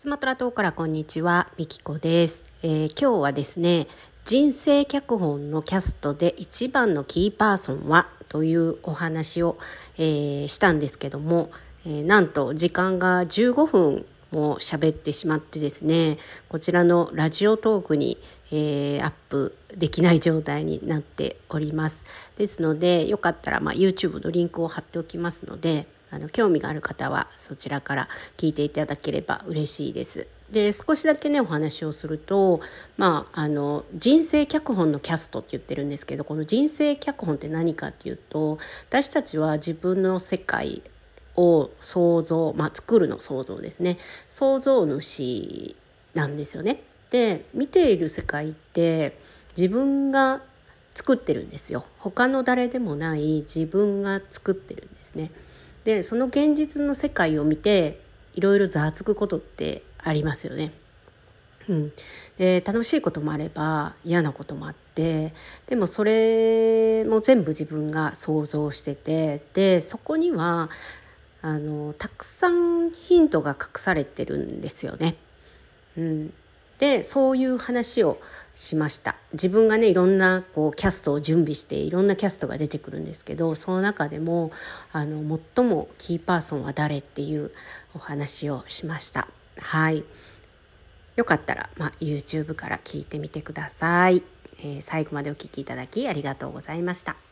スマトラ島からこんにちは、みきこです、えー、今日はですね、人生脚本のキャストで一番のキーパーソンはというお話を、えー、したんですけども、えー、なんと時間が15分も喋ってしまってですね、こちらのラジオトークに、え、アップできない状態になっております。ですので、よかったら、まあ、YouTube のリンクを貼っておきますので、あの興味がある方はそちらから聞いていただければ嬉しいです。で少しだけねお話をすると、まあ、あの人生脚本のキャストって言ってるんですけどこの人生脚本って何かっていうと私たちは自分の世界を想像、まあ、作るの想像ですね創造主なんですよね。で見ている世界って自分が作ってるんですよ他の誰でもない自分が作ってるんですね。でその現実の世界を見ていろいろざわつくことってありますよね。うん、で楽しいこともあれば嫌なこともあってでもそれも全部自分が想像しててでそこにはあのたくさんヒントが隠されてるんですよね。うん、でそういう話をしました。自分がねいろんなこうキャストを準備していろんなキャストが出てくるんですけどその中でもあの最もキーパーソンは誰っていうお話をしました。はい。よかったら、まあ、YouTube から聞いてみてください、えー、最後までお聴きいただきありがとうございました。